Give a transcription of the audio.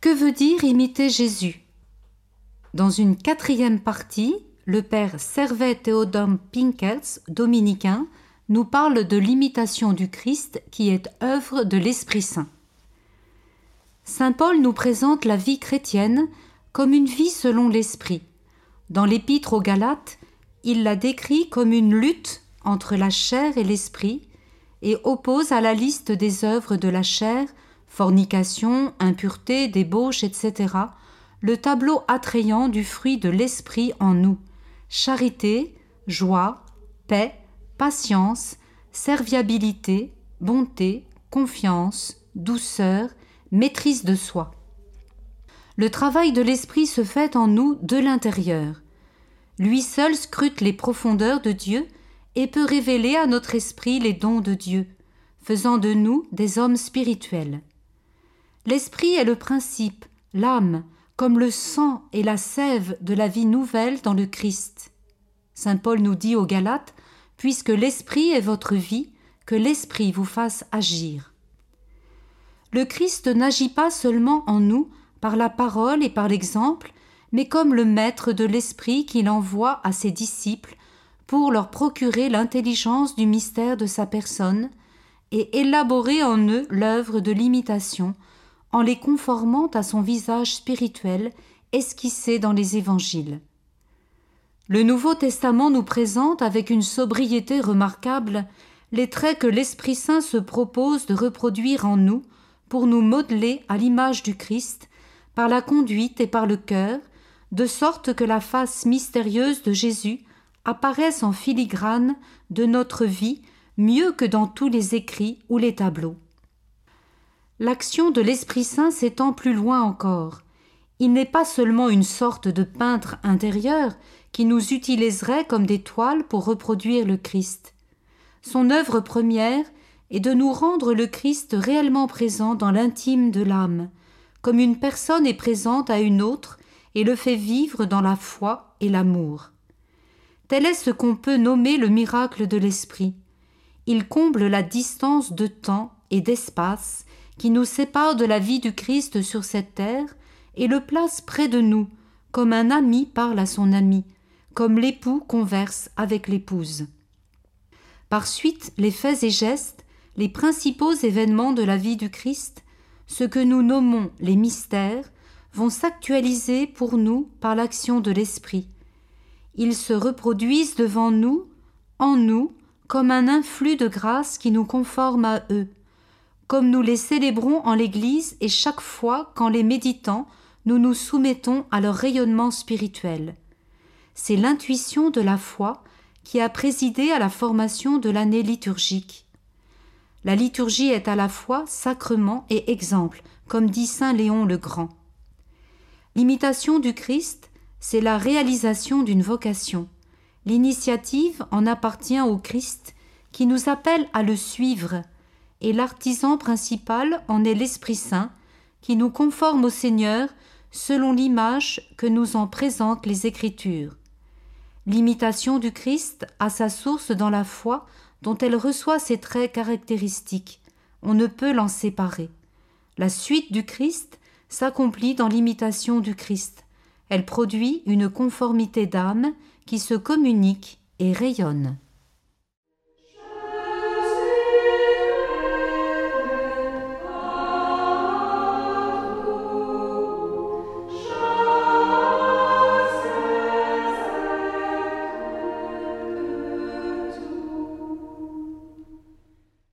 Que veut dire imiter Jésus? Dans une quatrième partie, le père Servet Théodore Pinkels, dominicain, nous parle de l'imitation du Christ qui est œuvre de l'Esprit Saint. Saint Paul nous présente la vie chrétienne comme une vie selon l'Esprit. Dans l'Épître aux Galates, il la décrit comme une lutte entre la chair et l'esprit et oppose à la liste des œuvres de la chair fornication, impureté, débauche, etc., le tableau attrayant du fruit de l'esprit en nous, charité, joie, paix, patience, serviabilité, bonté, confiance, douceur, maîtrise de soi. Le travail de l'esprit se fait en nous de l'intérieur. Lui seul scrute les profondeurs de Dieu et peut révéler à notre esprit les dons de Dieu, faisant de nous des hommes spirituels. L'esprit est le principe, l'âme, comme le sang et la sève de la vie nouvelle dans le Christ. Saint Paul nous dit aux Galates, puisque l'esprit est votre vie, que l'esprit vous fasse agir. Le Christ n'agit pas seulement en nous par la parole et par l'exemple, mais comme le maître de l'esprit qu'il envoie à ses disciples pour leur procurer l'intelligence du mystère de sa personne et élaborer en eux l'œuvre de l'imitation en les conformant à son visage spirituel esquissé dans les évangiles. Le Nouveau Testament nous présente avec une sobriété remarquable les traits que l'Esprit Saint se propose de reproduire en nous pour nous modeler à l'image du Christ par la conduite et par le cœur, de sorte que la face mystérieuse de Jésus apparaisse en filigrane de notre vie mieux que dans tous les écrits ou les tableaux. L'action de l'Esprit Saint s'étend plus loin encore. Il n'est pas seulement une sorte de peintre intérieur qui nous utiliserait comme des toiles pour reproduire le Christ. Son œuvre première est de nous rendre le Christ réellement présent dans l'intime de l'âme, comme une personne est présente à une autre et le fait vivre dans la foi et l'amour. Tel est ce qu'on peut nommer le miracle de l'Esprit. Il comble la distance de temps et d'espace qui nous sépare de la vie du Christ sur cette terre et le place près de nous, comme un ami parle à son ami, comme l'époux converse avec l'épouse. Par suite, les faits et gestes, les principaux événements de la vie du Christ, ce que nous nommons les mystères, vont s'actualiser pour nous par l'action de l'Esprit. Ils se reproduisent devant nous, en nous, comme un influx de grâce qui nous conforme à eux, comme nous les célébrons en l'Église et chaque fois qu'en les méditant, nous nous soumettons à leur rayonnement spirituel. C'est l'intuition de la foi qui a présidé à la formation de l'année liturgique. La liturgie est à la fois sacrement et exemple, comme dit saint Léon le Grand. L'imitation du Christ, c'est la réalisation d'une vocation. L'initiative en appartient au Christ qui nous appelle à le suivre, et l'artisan principal en est l'Esprit Saint, qui nous conforme au Seigneur selon l'image que nous en présentent les Écritures. L'imitation du Christ a sa source dans la foi dont elle reçoit ses traits caractéristiques. On ne peut l'en séparer. La suite du Christ s'accomplit dans l'imitation du Christ. Elle produit une conformité d'âme qui se communique et rayonne.